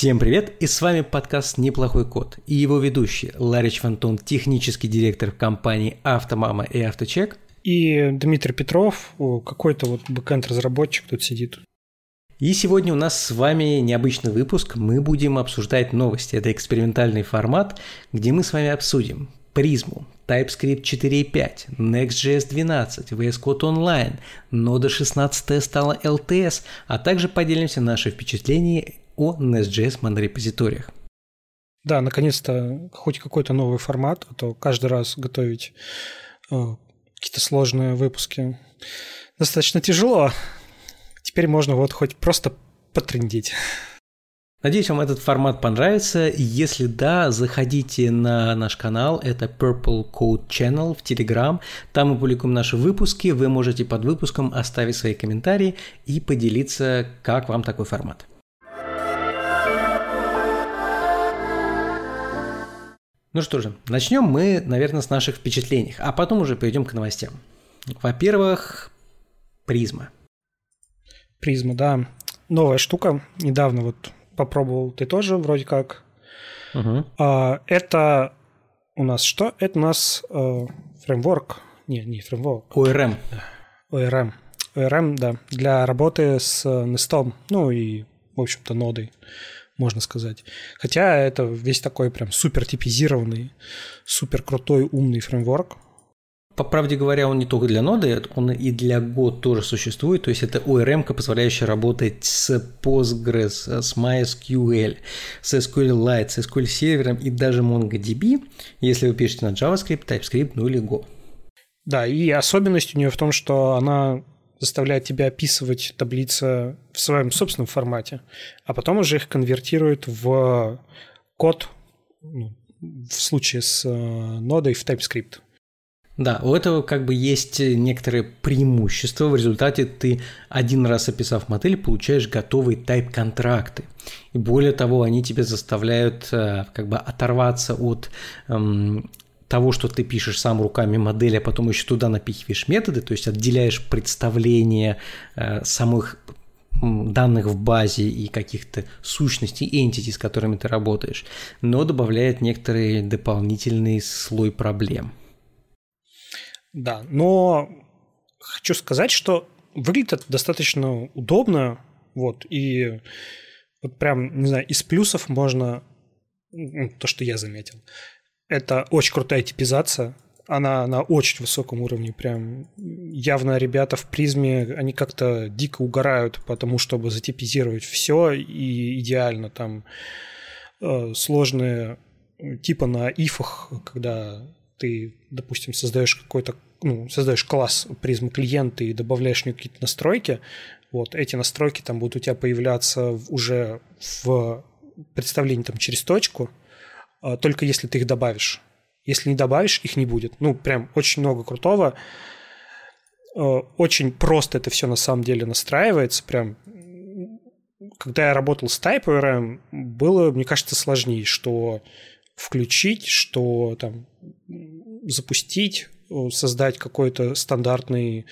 Всем привет, и с вами подкаст «Неплохой код» и его ведущий Ларич Фантон, технический директор компании «Автомама» и «Авточек». И Дмитрий Петров, какой-то вот бэкэнд-разработчик тут сидит. И сегодня у нас с вами необычный выпуск. Мы будем обсуждать новости. Это экспериментальный формат, где мы с вами обсудим призму, TypeScript 4.5, Next.js 12, VS Code Online, Node 16 стала LTS, а также поделимся нашими впечатлениями о Nest.js монорепозиториях. Да, наконец-то хоть какой-то новый формат, а то каждый раз готовить э, какие-то сложные выпуски достаточно тяжело. Теперь можно вот хоть просто потрендить. Надеюсь, вам этот формат понравится. Если да, заходите на наш канал, это Purple Code Channel в Telegram. Там мы публикуем наши выпуски. Вы можете под выпуском оставить свои комментарии и поделиться, как вам такой формат. Ну что же, начнем мы, наверное, с наших впечатлений, а потом уже перейдем к новостям. Во-первых, призма. Призма, да. Новая штука. Недавно вот попробовал ты тоже вроде как. Угу. А, это у нас что? Это у нас э, фреймворк. Не, не фреймворк. ORM. ORM. ORM, да. Для работы с Nest. Ну и, в общем-то, нодой можно сказать. Хотя это весь такой прям супер типизированный, супер крутой, умный фреймворк. По правде говоря, он не только для ноды, он и для Go тоже существует. То есть это ORM, позволяющая работать с Postgres, с MySQL, с SQLite, с SQL сервером и даже MongoDB, если вы пишете на JavaScript, TypeScript, ну или Go. Да, и особенность у нее в том, что она заставляет тебя описывать таблицы в своем собственном формате, а потом уже их конвертирует в код, ну, в случае с э, нодой в TypeScript. Да, у этого как бы есть некоторые преимущества. В результате ты один раз описав модель, получаешь готовые тайп-контракты. И более того, они тебя заставляют э, как бы оторваться от эм, того, что ты пишешь сам руками модель, а потом еще туда напихиваешь методы, то есть отделяешь представление э, самых данных в базе и каких-то сущностей, entity, с которыми ты работаешь, но добавляет некоторый дополнительный слой проблем. Да, но хочу сказать, что выглядит это достаточно удобно, вот, и вот прям, не знаю, из плюсов можно, то, что я заметил, это очень крутая типизация. Она на очень высоком уровне. Прям явно ребята в призме, они как-то дико угорают по тому, чтобы затипизировать все и идеально там э, сложные типа на ифах, когда ты, допустим, создаешь какой-то, ну, создаешь класс призм клиента и добавляешь в него какие-то настройки, вот эти настройки там будут у тебя появляться уже в представлении там через точку, только если ты их добавишь. Если не добавишь, их не будет. Ну, прям очень много крутого. А, очень просто это все на самом деле настраивается. Прям когда я работал с TypeORM, было, мне кажется, сложнее, что включить, что там запустить, создать какой-то стандартный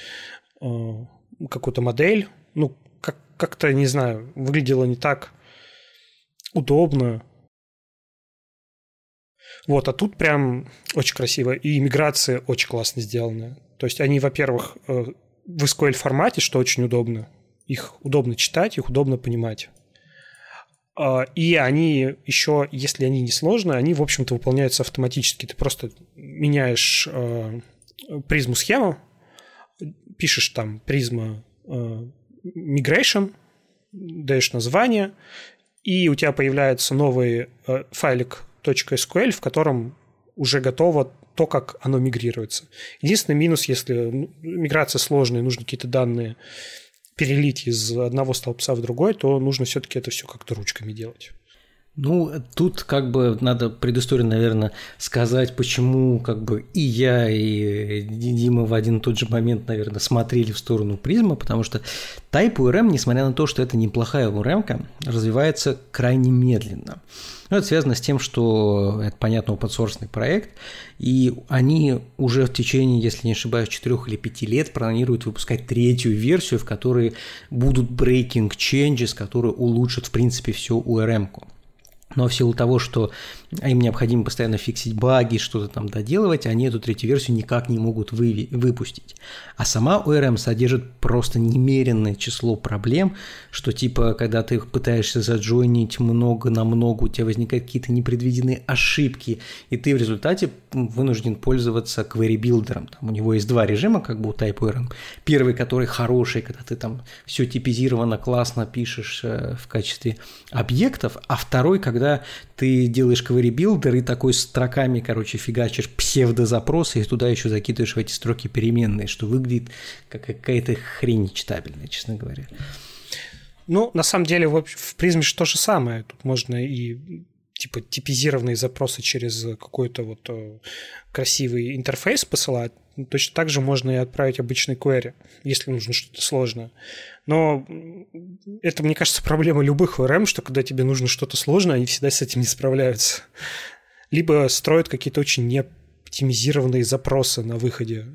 а, какую-то модель. Ну, как- как-то, не знаю, выглядело не так удобно, вот, а тут прям очень красиво. И иммиграция очень классно сделана. То есть они, во-первых, э, в SQL формате, что очень удобно. Их удобно читать, их удобно понимать. А, и они еще, если они не сложные, они, в общем-то, выполняются автоматически. Ты просто меняешь э, призму схему, пишешь там призма э, migration, даешь название, и у тебя появляется новый файлик .sql, в котором уже готово то, как оно мигрируется. Единственный минус, если ну, миграция сложная, нужно какие-то данные перелить из одного столбца в другой, то нужно все-таки это все как-то ручками делать. Ну, тут как бы надо предысторию, наверное, сказать, почему как бы и я, и Дима в один и тот же момент, наверное, смотрели в сторону призма, потому что Type URM, несмотря на то, что это неплохая URM, развивается крайне медленно. Ну, это связано с тем, что это, понятно, open проект, и они уже в течение, если не ошибаюсь, 4 или 5 лет планируют выпускать третью версию, в которой будут breaking changes, которые улучшат, в принципе, всю URM-ку. Но в силу того, что им необходимо постоянно фиксить баги, что-то там доделывать, они эту третью версию никак не могут вы, выпустить. А сама ORM содержит просто немеренное число проблем, что типа, когда ты пытаешься заджойнить много на много, у тебя возникают какие-то непредвиденные ошибки, и ты в результате вынужден пользоваться query-билдером. Там у него есть два режима, как бы у TypeORM. Первый, который хороший, когда ты там все типизировано, классно пишешь э, в качестве объектов, а второй, когда ты делаешь query builder и такой строками, короче, фигачишь псевдозапросы и туда еще закидываешь в эти строки переменные, что выглядит как какая-то хрень читабельная, честно говоря. Ну, на самом деле, в, в призме то же самое. Тут можно и типа типизированные запросы через какой-то вот э, красивый интерфейс посылать, точно так же можно и отправить обычный query, если нужно что-то сложное. Но это, мне кажется, проблема любых ORM, что когда тебе нужно что-то сложное, они всегда с этим не справляются. Либо строят какие-то очень неоптимизированные запросы на выходе,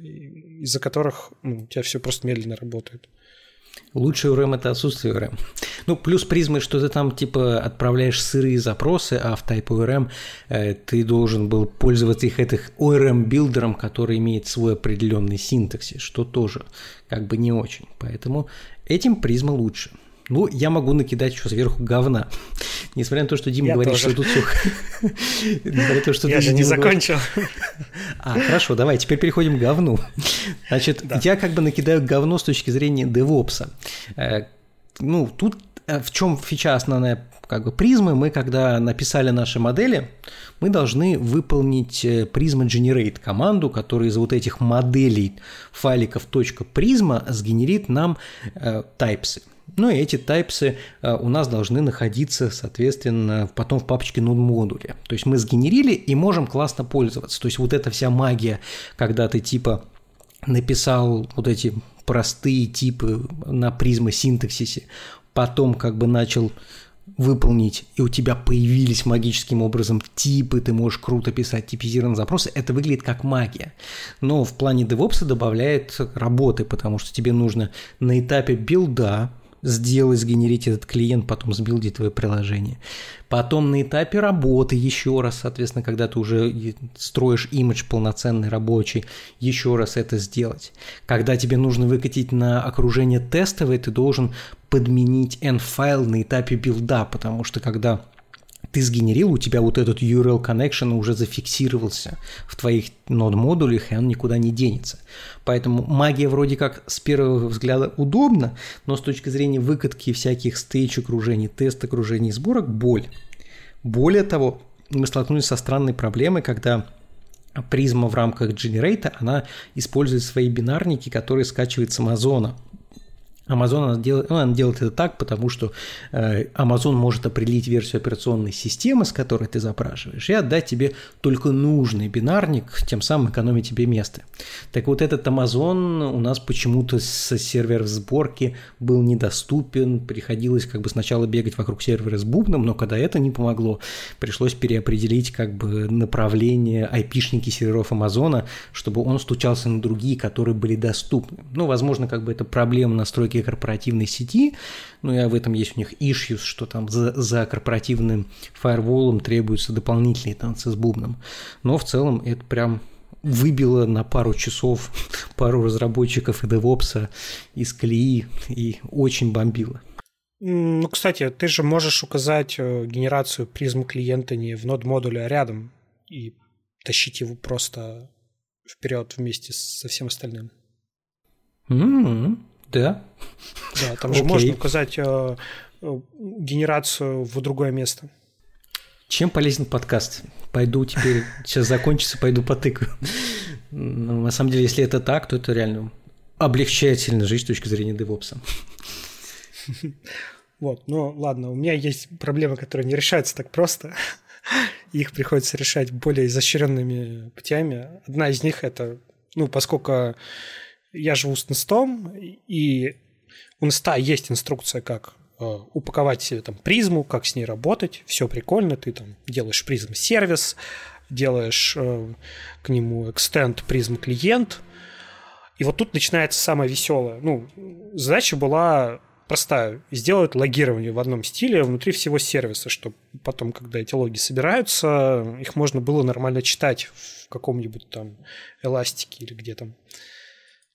из-за которых ну, у тебя все просто медленно работает. Лучший ORM – это отсутствие ORM. Ну, плюс призмы, что ты там, типа, отправляешь сырые запросы, а в Type ORM э, ты должен был пользоваться их этих ORM-builder ом, который имеет свой определенный синтаксис, что тоже как бы не очень. Поэтому этим Prisma лучше. Ну, я могу накидать еще сверху говна. Несмотря на то, что Дима я говорит, тоже. что тут все... Несмотря на то, что я же не закончил. А, хорошо, давай, теперь переходим к говну. Значит, я как бы накидаю говно с точки зрения DevOps а. Э, ну, тут э, в чем фича основная как бы призмы, мы когда написали наши модели, мы должны выполнить призма э, generate команду, которая из вот этих моделей файликов .prisma сгенерит нам э, types. Ну и эти тайпсы э, у нас должны находиться, соответственно, потом в папочке node модуле. То есть мы сгенерили и можем классно пользоваться. То есть вот эта вся магия, когда ты типа написал вот эти простые типы на Prisma синтаксисе, потом как бы начал выполнить, и у тебя появились магическим образом типы, ты можешь круто писать типизированные запросы, это выглядит как магия. Но в плане DevOps добавляет работы, потому что тебе нужно на этапе build а сделать, сгенерить этот клиент, потом сбилдить твое приложение. Потом на этапе работы еще раз, соответственно, когда ты уже строишь имидж полноценный рабочий, еще раз это сделать. Когда тебе нужно выкатить на окружение тестовое, ты должен подменить n-файл на этапе билда, потому что когда ты сгенерил, у тебя вот этот URL connection уже зафиксировался в твоих нод-модулях, и он никуда не денется. Поэтому магия вроде как с первого взгляда удобна, но с точки зрения выкатки всяких стейдж окружений, тест окружений сборок – боль. Более того, мы столкнулись со странной проблемой, когда призма в рамках Generate, она использует свои бинарники, которые скачивает с Амазона – Amazon она делает, ну, она делает это так, потому что э, Amazon может определить версию операционной системы, с которой ты запрашиваешь, и отдать тебе только нужный бинарник, тем самым экономить тебе место. Так вот этот Amazon у нас почему-то с сервера сборки был недоступен, приходилось как бы сначала бегать вокруг сервера с бубном, но когда это не помогло, пришлось переопределить как бы направление айпишники серверов Амазона, чтобы он стучался на другие, которые были доступны. Ну, возможно, как бы это проблема настройки настройки корпоративной сети, ну и в этом есть у них issues, что там за, за корпоративным фаерволом требуются дополнительные танцы с бубном. Но в целом это прям выбило на пару часов пару разработчиков и девопса из колеи и очень бомбило. Ну, кстати, ты же можешь указать э, генерацию призмы клиента не в нод модуле, а рядом и тащить его просто вперед вместе со всем остальным. Mm-hmm. Да. Да, там же можно указать э, э, генерацию в другое место. Чем полезен подкаст? Пойду теперь, сейчас закончится, пойду потыкаю. Но, на самом деле, если это так, то это реально облегчает сильно жизнь с точки зрения девопса. Вот, ну ладно, у меня есть проблемы, которые не решаются так просто. Их приходится решать более изощренными путями. Одна из них это, ну, поскольку я живу с Нестом, и у Неста есть инструкция, как э, упаковать себе там призму, как с ней работать, все прикольно, ты там делаешь призм сервис, делаешь э, к нему extend призм клиент, и вот тут начинается самое веселое. Ну, задача была простая. Сделают логирование в одном стиле внутри всего сервиса, чтобы потом, когда эти логи собираются, их можно было нормально читать в каком-нибудь там эластике или где там.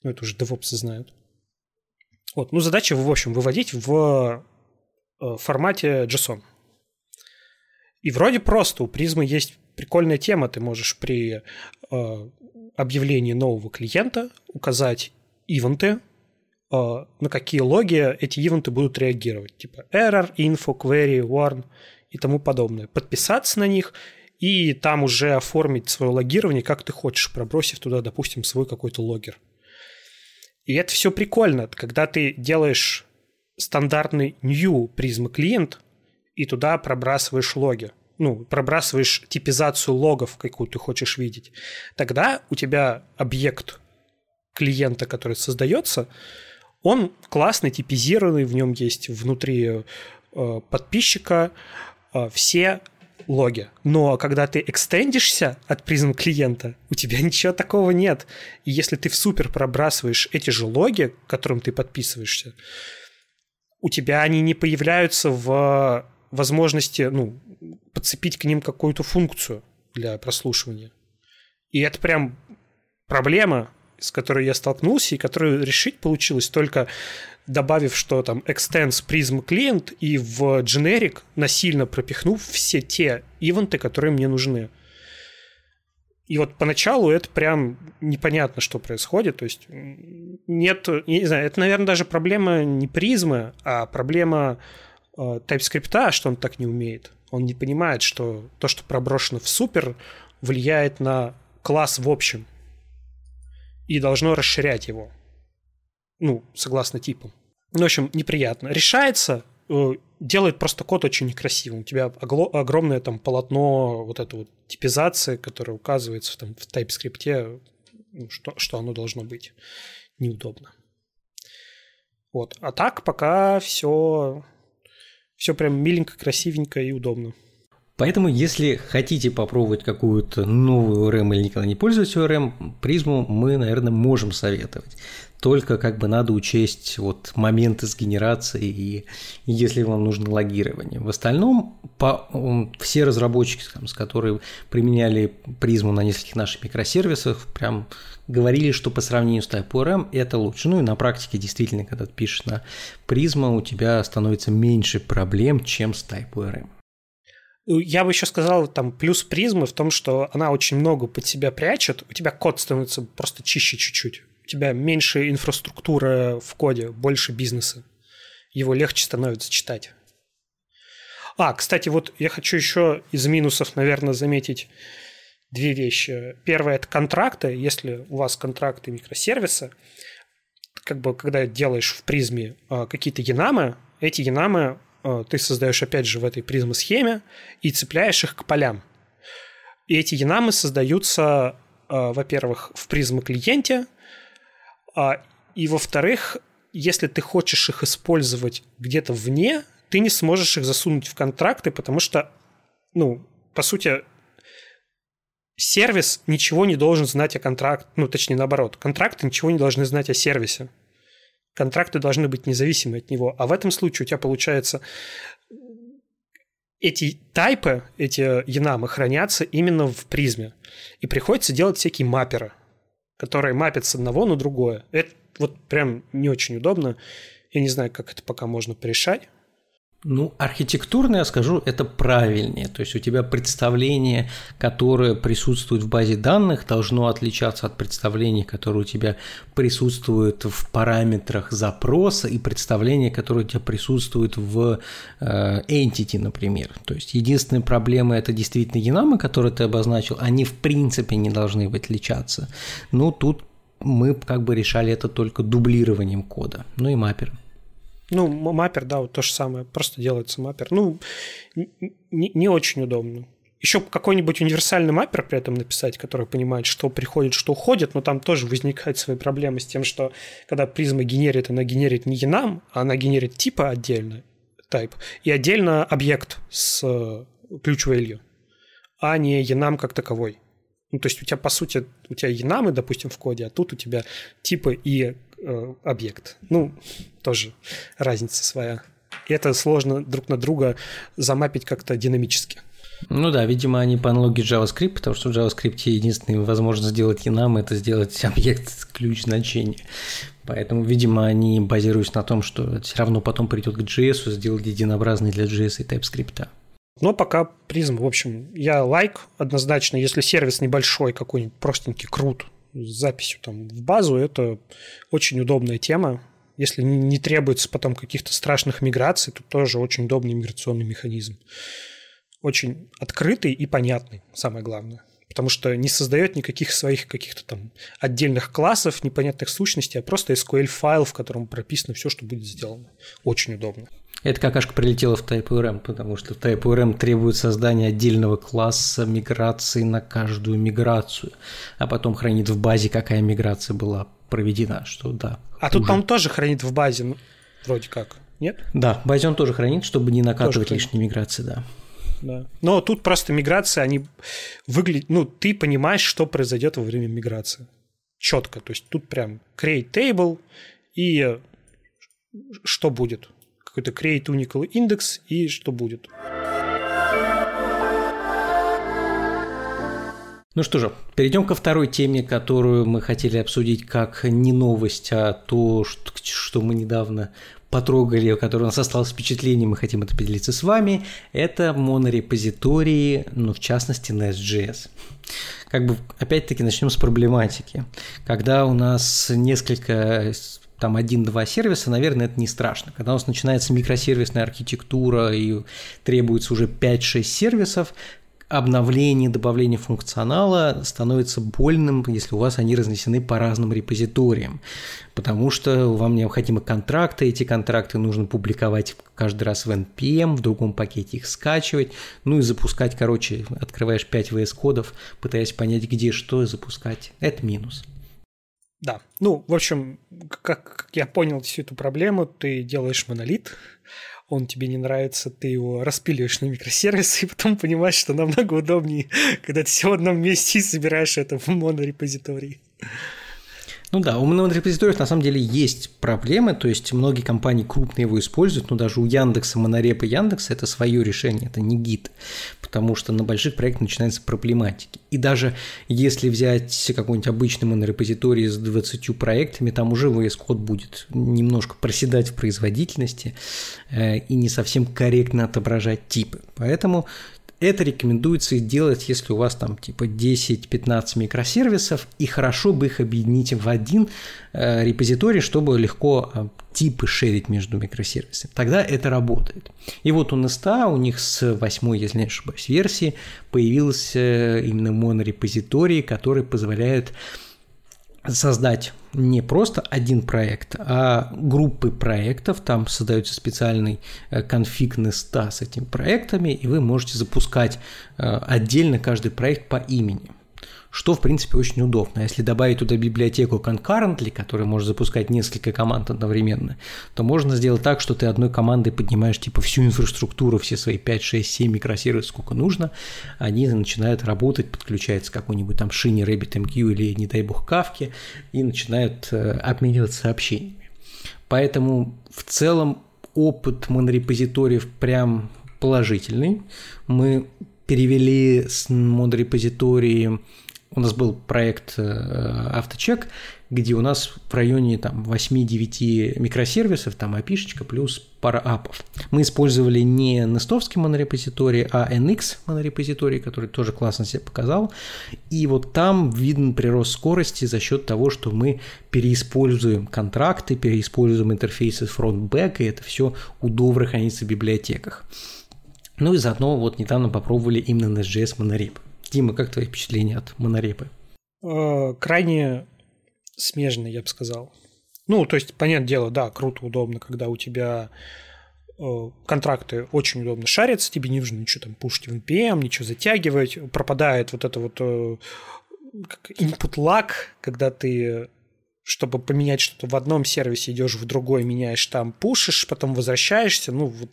Ну, это уже DevOps знают. Вот. Ну, задача, в общем, выводить в э, формате JSON. И вроде просто. У призмы есть прикольная тема. Ты можешь при э, объявлении нового клиента указать ивенты, Э, на какие логи эти ивенты будут реагировать. Типа error, info, query, warn и тому подобное. Подписаться на них и там уже оформить свое логирование, как ты хочешь, пробросив туда, допустим, свой какой-то логер. И это все прикольно, когда ты делаешь стандартный new Prisma клиент и туда пробрасываешь логи. Ну, пробрасываешь типизацию логов, какую ты хочешь видеть. Тогда у тебя объект клиента, который создается, он классный, типизированный, в нем есть внутри э, подписчика э, все логи. Но когда ты экстендишься от призм клиента, у тебя ничего такого нет. И если ты в супер пробрасываешь эти же логи, к которым ты подписываешься, у тебя они не появляются в возможности ну, подцепить к ним какую-то функцию для прослушивания. И это прям проблема, с которой я столкнулся, и которую решить получилось только добавив, что там extends Prism клиент и в generic насильно пропихнув все те ивенты, которые мне нужны. И вот поначалу это прям непонятно, что происходит. То есть нет, не знаю, это, наверное, даже проблема не призмы, а проблема э, TypeScript, что он так не умеет. Он не понимает, что то, что проброшено в супер, влияет на класс в общем и должно расширять его. Ну, согласно типам. Ну, в общем, неприятно. Решается, э, делает просто код очень некрасивым. У тебя огромное там полотно вот этой вот типизации, которое указывается там, в TypeScript, ну, что, что оно должно быть. Неудобно. Вот. А так пока все, все прям миленько, красивенько и удобно. Поэтому, если хотите попробовать какую-то новую ORM или никогда не пользуетесь ORM, призму мы, наверное, можем советовать. Только как бы надо учесть вот моменты с генерацией и если вам нужно логирование. В остальном по, все разработчики, там, с которыми применяли призму на нескольких наших микросервисах, прям говорили, что по сравнению с TypeORM это лучше. Ну и на практике действительно, когда ты пишешь на призма, у тебя становится меньше проблем, чем с TypeORM. Я бы еще сказал, там, плюс призмы в том, что она очень много под себя прячет, у тебя код становится просто чище чуть-чуть. Тебя меньше инфраструктуры в коде, больше бизнеса. Его легче становится читать. А, кстати, вот я хочу еще из минусов, наверное, заметить две вещи. Первое – это контракты. Если у вас контракты микросервиса, как бы когда делаешь в Prisma а, какие-то enumы, эти enumы Э, ты создаешь, опять же, в этой Prisma-схеме и цепляешь их к полям. И эти enumы создаются, э, во-первых, в Prisma-клиенте, а, и, во-вторых, если ты хочешь их использовать где-то вне, ты не сможешь их засунуть в контракты, потому что, ну, по сути, сервис ничего не должен знать о контракте, ну, точнее, наоборот, контракты ничего не должны знать о сервисе контракты должны быть независимы от него. А в этом случае у тебя получается эти тайпы, эти янамы хранятся именно в призме. И приходится делать всякие мапперы, которые мапят с одного на другое. Это вот прям не очень удобно. Я не знаю, как это пока можно порешать. Ну, архитектурно, я скажу, это правильнее. То есть у тебя представление, которое присутствует в базе данных, должно отличаться от представления, которое у тебя присутствует в параметрах запроса и представления, которое у тебя присутствует в э, entity, например. То есть единственная проблема – это действительно янамы, которые ты обозначил, они в принципе не должны отличаться. Ну, тут мы как бы решали это только дублированием кода, ну и маппером. Ну, маппер, да, вот то же самое. Просто делается маппер. Ну, не, не очень удобно. Еще какой-нибудь универсальный маппер при этом написать, который понимает, что приходит, что уходит, но там тоже возникают свои проблемы с тем, что когда призма генерит, она генерит не enum, а она генерит типа отдельно, type, и отдельно объект с э, ключ value, а не enum как таковой. Ну, то есть у тебя, по сути, у тебя янамы, допустим, в коде, а тут у тебя типы и э, объект. Ну, тоже разница своя. И это сложно друг на друга замапить как-то динамически. Ну да, видимо, они по аналогии JavaScript, потому что в JavaScript единственная возможность сделать enum – это сделать объект ключ значения. Поэтому, видимо, они базируются на том, что все равно потом придет к JS, сделать единообразный для JS и TypeScript. Но пока призм, в общем, я лайк однозначно, если сервис небольшой, какой-нибудь простенький, крут, с записью там в базу, это очень удобная тема. Если не требуется потом каких-то страшных миграций, то тоже очень удобный миграционный механизм. Очень открытый и понятный, самое главное потому что не создает никаких своих каких-то там отдельных классов, непонятных сущностей, а просто SQL-файл, в котором прописано все, что будет сделано. Очень удобно. Это какашка прилетела в TypeORM, потому что TypeORM требует создания отдельного класса миграции на каждую миграцию, а потом хранит в базе, какая миграция была проведена, что да. А хуже. тут, по-моему, тоже хранит в базе, ну, вроде как, нет? Да, в базе он тоже хранит, чтобы не накатывать лишние миграции, да да. Но тут просто миграция, они выглядят... Ну, ты понимаешь, что произойдет во время миграции. Четко. То есть тут прям create table и что будет. Какой-то create unical index и что будет. Ну что же, перейдем ко второй теме, которую мы хотели обсудить как не новость, а то, что, мы недавно потрогали, у которой у нас осталось впечатление, мы хотим это поделиться с вами, это монорепозитории, ну, в частности, Nest.js. Как бы, опять-таки, начнем с проблематики. Когда у нас несколько там один-два сервиса, наверное, это не страшно. Когда у нас начинается микросервисная архитектура и требуется уже 5-6 сервисов, обновление, добавление функционала становится больным, если у вас они разнесены по разным репозиториям, потому что вам необходимы контракты, эти контракты нужно публиковать каждый раз в NPM, в другом пакете их скачивать, ну и запускать, короче, открываешь 5 VS кодов, пытаясь понять, где что запускать. Это минус. Да, ну, в общем, как я понял всю эту проблему, ты делаешь монолит, он тебе не нравится, ты его распиливаешь на микросервисы, и потом понимаешь, что намного удобнее, когда ты все в одном месте и собираешь это в монорепозитории. Ну да, у монорепозиториев на самом деле есть проблемы, то есть многие компании крупные его используют, но даже у Яндекса, Монорепа Яндекса это свое решение, это не гид, потому что на больших проектах начинаются проблематики. И даже если взять какой-нибудь обычный монорепозиторий с 20 проектами, там уже VS Code будет немножко проседать в производительности э, и не совсем корректно отображать типы. Поэтому это рекомендуется делать, если у вас там типа 10-15 микросервисов, и хорошо бы их объединить в один э, репозиторий, чтобы легко э, типы шерить между микросервисами. Тогда это работает. И вот у Nest, у них с 8, если не ошибаюсь, версии появился именно монорепозиторий, который позволяет создать не просто один проект, а группы проектов. Там создается специальный э, конфиг Nest с этими проектами, и вы можете запускать э, отдельно каждый проект по имени что, в принципе, очень удобно. Если добавить туда библиотеку concurrently, которая может запускать несколько команд одновременно, то можно сделать так, что ты одной командой поднимаешь типа всю инфраструктуру, все свои 5, 6, 7 микросервисов, сколько нужно, они начинают работать, подключается какой-нибудь там шине RabbitMQ или, не дай бог, Кавки, и начинают э, обмениваться сообщениями. Поэтому в целом опыт монорепозиториев прям положительный. Мы перевели с монорепозитории у нас был проект э, авточек, где у нас в районе там 8-9 микросервисов, там api плюс пара апов. Мы использовали не нестовский монорепозиторий, а NX монорепозиторий, который тоже классно себя показал. И вот там виден прирост скорости за счет того, что мы переиспользуем контракты, переиспользуем интерфейсы front-back, и это все удобно хранится в библиотеках. Ну и заодно вот недавно попробовали именно Nest.js монореп. Дима, как твои впечатления от монорепы? Э, крайне смежные, я бы сказал. Ну, то есть, понятное дело, да, круто, удобно, когда у тебя э, контракты очень удобно шарятся, тебе не нужно ничего там пушить в NPM, ничего затягивать, пропадает вот это вот э, input lag, когда ты чтобы поменять что-то в одном сервисе, идешь в другой, меняешь там, пушишь, потом возвращаешься, ну, вот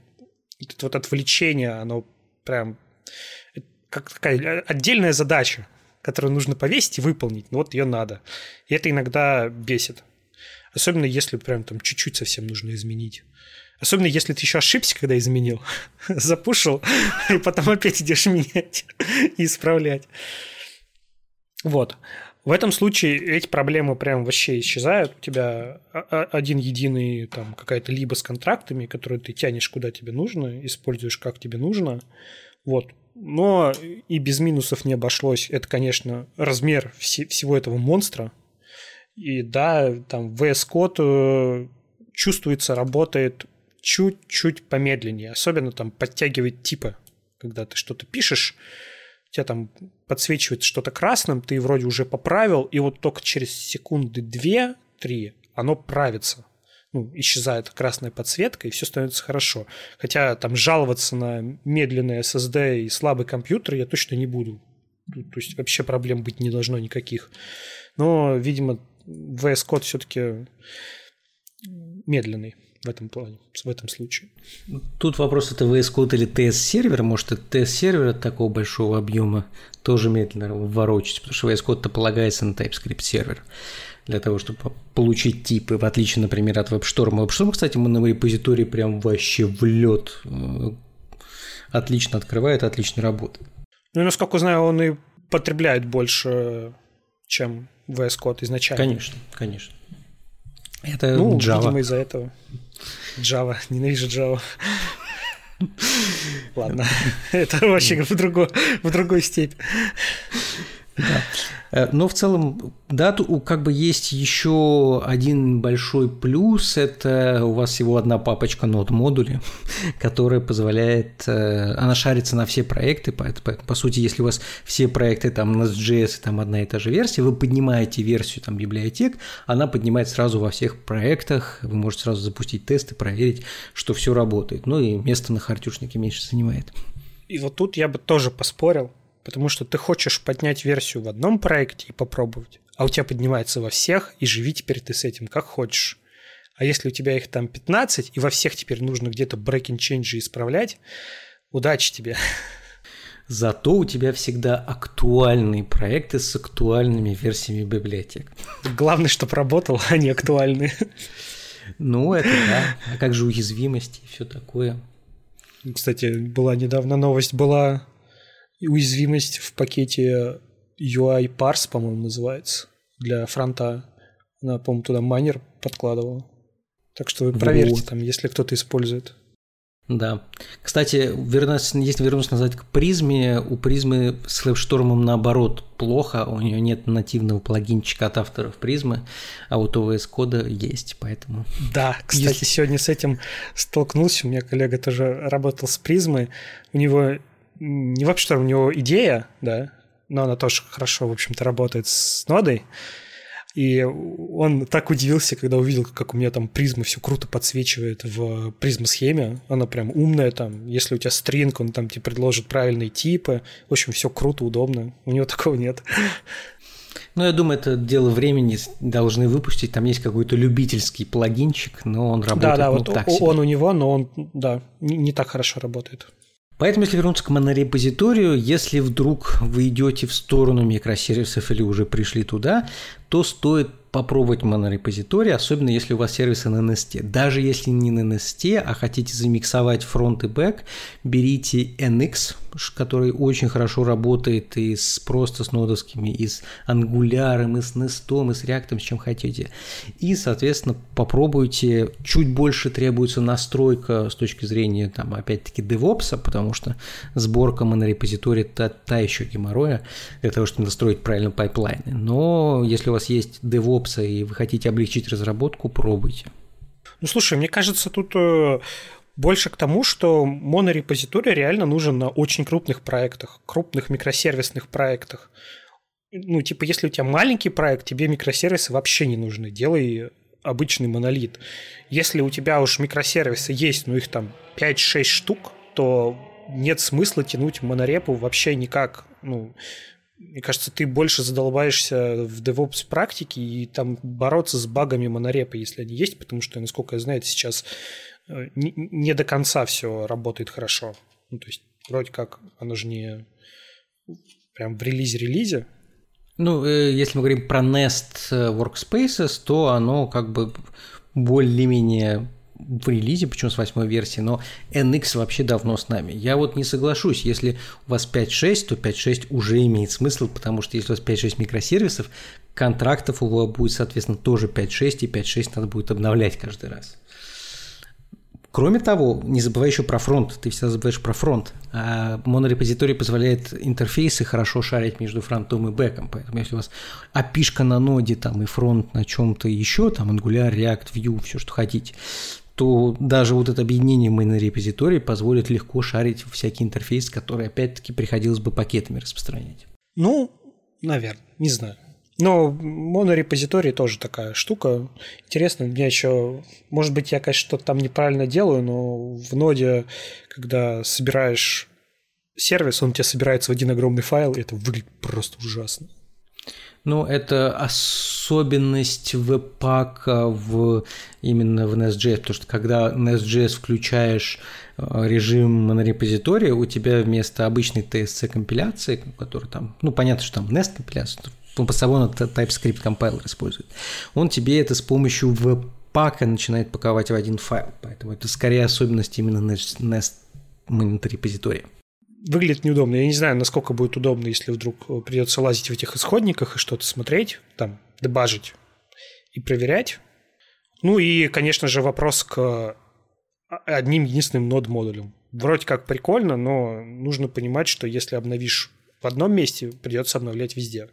вот отвлечение, оно прям как такая отдельная задача, которую нужно повесить и выполнить. Ну, вот ее надо. И это иногда бесит. Особенно если прям там чуть-чуть совсем нужно изменить. Особенно если ты еще ошибся, когда изменил, запушил, и потом опять идешь менять и исправлять. Вот. В этом случае эти проблемы прям вообще исчезают. У тебя один единый там какая-то либо с контрактами, которые ты тянешь куда тебе нужно, используешь как тебе нужно. Вот. Но и без минусов не обошлось. Это, конечно, размер всего этого монстра. И да, там VS Code э, чувствуется, работает чуть-чуть помедленнее. Особенно там подтягивает типы, когда ты что-то пишешь, тебя там подсвечивает что-то красным, ты вроде уже поправил, и вот только через секунды две-три оно правится. Ну, исчезает красная подсветка, и все становится хорошо. Хотя там жаловаться на медленный SSD и слабый компьютер я точно не буду. То есть вообще проблем быть не должно никаких. Но, видимо, VS Code все-таки медленный в этом плане, в этом случае. Тут вопрос, это VS Code или TS-сервер. Может, TS-сервер от такого большого объема тоже медленно ворочать, потому что VS Code-то полагается на TypeScript сервер для того, чтобы получить типы, в отличие, например, от WebStorm. WebStorm, кстати, мы на репозитории прям вообще в лед э, отлично открывает, отлично работает. Ну, насколько знаю, он и потребляет больше, чем VS Code изначально. Конечно, конечно. Это ну, Java. видимо, из-за этого. Java, ненавижу Java. Ладно, это вообще в, другой, в другой степь. Да. Э, но в целом, да, как бы есть еще один большой плюс, это у вас всего одна папочка нод модули, которая позволяет, э, она шарится на все проекты, поэтому, по сути, если у вас все проекты там Nest.js, там одна и та же версия, вы поднимаете версию там библиотек, она поднимает сразу во всех проектах, вы можете сразу запустить тесты, проверить, что все работает, ну и место на хартюшнике меньше занимает. И вот тут я бы тоже поспорил, потому что ты хочешь поднять версию в одном проекте и попробовать, а у тебя поднимается во всех, и живи теперь ты с этим как хочешь. А если у тебя их там 15, и во всех теперь нужно где-то breaking change исправлять, удачи тебе. Зато у тебя всегда актуальные проекты с актуальными версиями библиотек. Главное, чтобы работал, а не актуальные. Ну, это да. А как же уязвимости и все такое? Кстати, была недавно новость, была уязвимость в пакете UI Parse, по-моему, называется, для фронта. Она, по-моему, туда майнер подкладывала. Так что вы проверьте вот. там, если кто-то использует. Да. Кстати, вернуться, если вернуться назад к призме, у призмы с флэпштормом наоборот плохо, у нее нет нативного плагинчика от авторов призмы, а вот у VS кода есть, поэтому... Да, кстати, если... сегодня с этим столкнулся, у меня коллега тоже работал с призмой, у него не вообще что у него идея, да, но она тоже хорошо, в общем-то, работает с Nodeой. И он так удивился, когда увидел, как у меня там Prisma все круто подсвечивает в Prisma-схеме. Она прям умная там. Если у тебя string, он там тебе предложит правильные типы. В общем, все круто, удобно. У него такого нет. Ну, я думаю, это дело времени. Должны выпустить. Там есть какой-то любительский плагинчик, но он работает да, да, ну, вот так он себе. у него, но он, да, не, не так хорошо работает. Поэтому, если вернуться к монорепозиторию, если вдруг вы идете в сторону микросервисов или уже пришли туда, то стоит попробовать монорепозиторий, особенно если у вас сервисы на NST. Даже если не на NST, а хотите замиксовать фронт и бэк, берите NX, который очень хорошо работает и с, просто с нодовскими, и с Angular, и с Nest, и с React, с чем хотите. И, соответственно, попробуйте. Чуть больше требуется настройка с точки зрения, там, опять-таки, DevOps, потому что сборка монорепозитория та, та еще геморроя для того, чтобы настроить правильно пайплайны. Но если у вас есть DevOps и вы хотите облегчить разработку, пробуйте. Ну, слушай, мне кажется, тут э, больше к тому, что монорепозиторий реально нужен на очень крупных проектах, крупных микросервисных проектах. Ну, типа, если у тебя маленький проект, тебе микросервисы вообще не нужны. Делай обычный монолит. Если у тебя уж микросервисы есть, ну их там 5-6 штук, то нет смысла тянуть монорепу вообще никак. Ну, мне кажется, ты больше задолбаешься в DevOps практике и там бороться с багами монорепа, если они есть, потому что, насколько я знаю, сейчас не, не до конца все работает хорошо. Ну, то есть, вроде как, оно же не прям в релизе-релизе. Ну, э, если мы говорим про Nest Workspaces, то оно как бы более-менее в релизе, почему с восьмой версии, но NX вообще давно с нами. Я вот не соглашусь, если у вас 5.6, то 5.6 уже имеет смысл, потому что если у вас 5.6 микросервисов, контрактов у вас будет, соответственно, тоже 5.6, и 5.6 надо будет обновлять каждый раз. Кроме того, не забывай еще про фронт. Ты всегда забываешь про фронт. А монорепозиторий позволяет интерфейсы хорошо шарить между фронтом и бэком. Поэтому если у вас опишка на ноде там, и фронт на чем-то еще, там Angular, React, Vue, все, что хотите, то даже вот это объединение монорепозиторий позволит легко шарить всякие интерфейсы, которые, опять-таки, приходилось бы пакетами распространять. Ну, наверное, не знаю. Но монорепозиторий тоже такая штука. Интересно, мне еще... Может быть, я, конечно, что-то там неправильно делаю, но в ноде, когда собираешь сервис, он у тебя собирается в один огромный файл, и это выглядит просто ужасно. Ну, это особенность веб-пака в, именно в Nest.js, потому что когда Nest.js включаешь э, режим монорепозитория, у тебя вместо обычной TSC-компиляции, который там, ну, понятно, что там Nest-компиляция, он постоянно TypeScript компайлер использует, он тебе это с помощью веб-пака начинает паковать в один файл, поэтому это скорее особенность именно Nest, Nest монорепозитория выглядит неудобно. Я не знаю, насколько будет удобно, если вдруг э, придется лазить в этих исходниках и что-то смотреть, там, дебажить и проверять. Ну и, конечно же, вопрос к а, одним единственным нод-модулем. Вроде как прикольно, но нужно понимать, что если обновишь в одном месте, придется обновлять везде.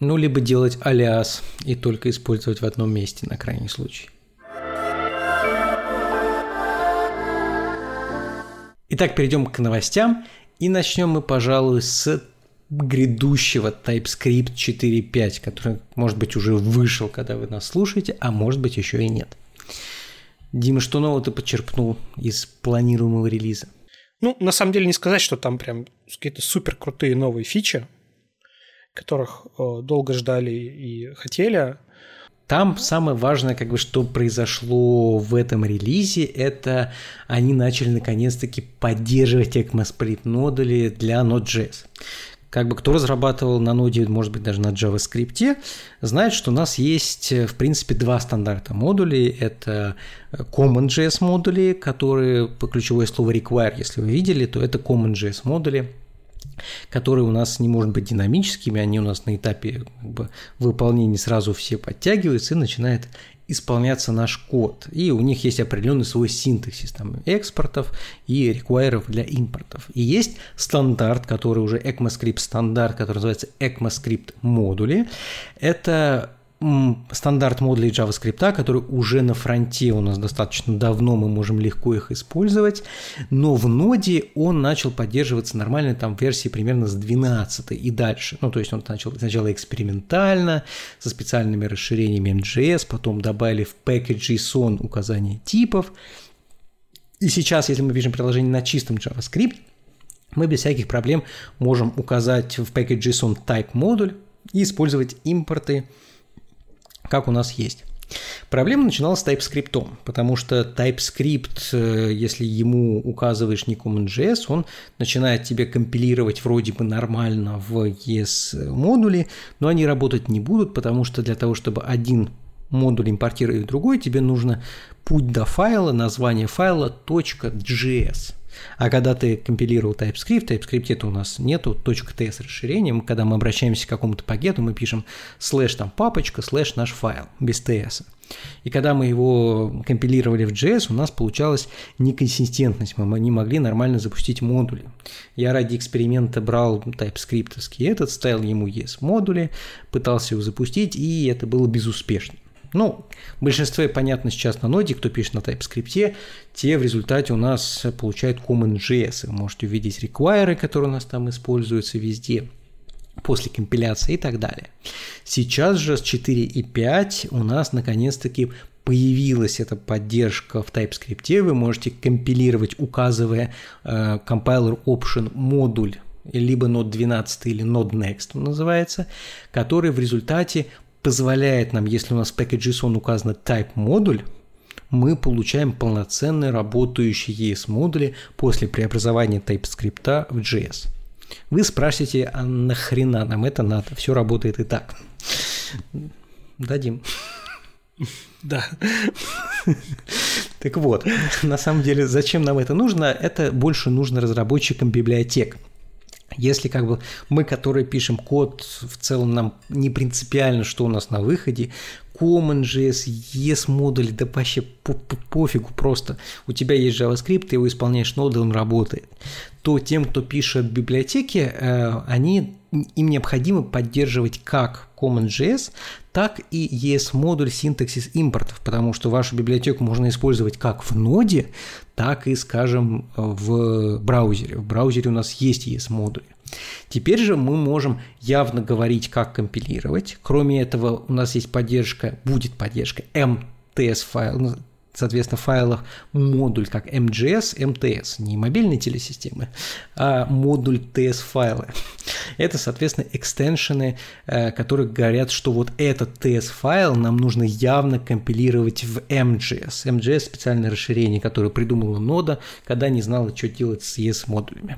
Ну, либо делать алиас и только использовать в одном месте на крайний случай. Итак, перейдем к новостям. И начнем мы, пожалуй, с грядущего TypeScript 4.5, который, может быть, уже вышел, когда вы нас слушаете, а может быть, еще и нет. Дима, что нового ты подчеркнул из планируемого релиза? Ну, на самом деле, не сказать, что там прям какие-то супер крутые новые фичи, которых э, долго ждали и хотели. Там самое важное, как бы, что произошло в этом релизе, это они начали наконец-таки поддерживать ECMAScript модули для Node.js. Как бы кто разрабатывал на ноде, может быть, даже на JavaScript, знает, что у нас есть, в принципе, два стандарта модулей. Это CommonJS модули, которые, по ключевое слово require, если вы видели, то это CommonJS модули, которые у нас не могут быть динамическими, они у нас на этапе как бы, выполнения сразу все подтягиваются и начинает исполняться наш код. И у них есть определенный свой синтаксис там, экспортов и реквайеров для импортов. И есть стандарт, который уже ECMAScript стандарт, который называется ECMAScript модули. Это стандарт модулей JavaScript, который уже на фронте у нас достаточно давно, мы можем легко их использовать, но в ноде он начал поддерживаться нормально там в версии примерно с 12 и дальше. Ну, то есть он начал сначала экспериментально, со специальными расширениями MJS, потом добавили в package.json указание типов, и сейчас, если мы пишем приложение на чистом JavaScript, мы без всяких проблем можем указать в package.json type модуль и использовать импорты как у нас есть. Проблема начиналась с TypeScript, потому что TypeScript, э, если ему указываешь не CommonJS, он начинает тебе компилировать вроде бы нормально в ES модуле, но они работать не будут, потому что для того, чтобы один модуль импортировать в другой, тебе нужно путь до файла, название файла .js. А когда ты компилировал TypeScript, TypeScript это у нас нету .ts расширения, мы, когда мы обращаемся к какому-то пакету, мы пишем slash там папочка, slash наш файл, без TS. И когда мы его компилировали в JS, у нас получалась неконсистентность, мы не могли нормально запустить модули. Я ради эксперимента брал TypeScript этот, ставил ему ES модули, пытался его запустить, и это было безуспешно. Ну, большинство, понятно, сейчас на Node, кто пишет на TypeScript, те в результате у нас получают CommonJS. Вы можете увидеть require, которые у нас там используются везде после компиляции и так далее. Сейчас же с 4.5 у нас наконец-таки появилась эта поддержка в TypeScript. Вы можете компилировать, указывая э, compiler option модуль либо Node 12 или Node Next он называется, который в результате позволяет нам, если у нас в package.json указано type модуль, мы получаем полноценные работающие ES модули после преобразования TypeScript в JS. Вы спрашиваете, а нахрена нам это надо? Все работает и так. Дадим. Да. Так вот, на самом деле, зачем нам это нужно? Это больше нужно разработчикам библиотек. Если как бы мы, которые пишем код, в целом нам не принципиально, что у нас на выходе, CommonJS, ES-модуль, да вообще по -по пофигу просто. У тебя есть JavaScript, ты его исполняешь ноды, он работает. То тем, кто пишет библиотеки, э, они, им необходимо поддерживать как CommonJS, так и ES-модуль синтаксис импортов, потому что вашу библиотеку можно использовать как в ноде, так и, скажем, в браузере. В браузере у нас есть ES-модули. Теперь же мы можем явно говорить, как компилировать. Кроме этого, у нас есть поддержка, будет поддержка MTS файл, соответственно, файлах модуль как MGS, MTS, не мобильные телесистемы, а модуль TS файлы. Это, соответственно, экстеншены, э, которые говорят, что вот этот TS файл нам нужно явно компилировать в MGS. MGS – специальное расширение, которое придумала нода, когда не знала, что делать с ES модулями.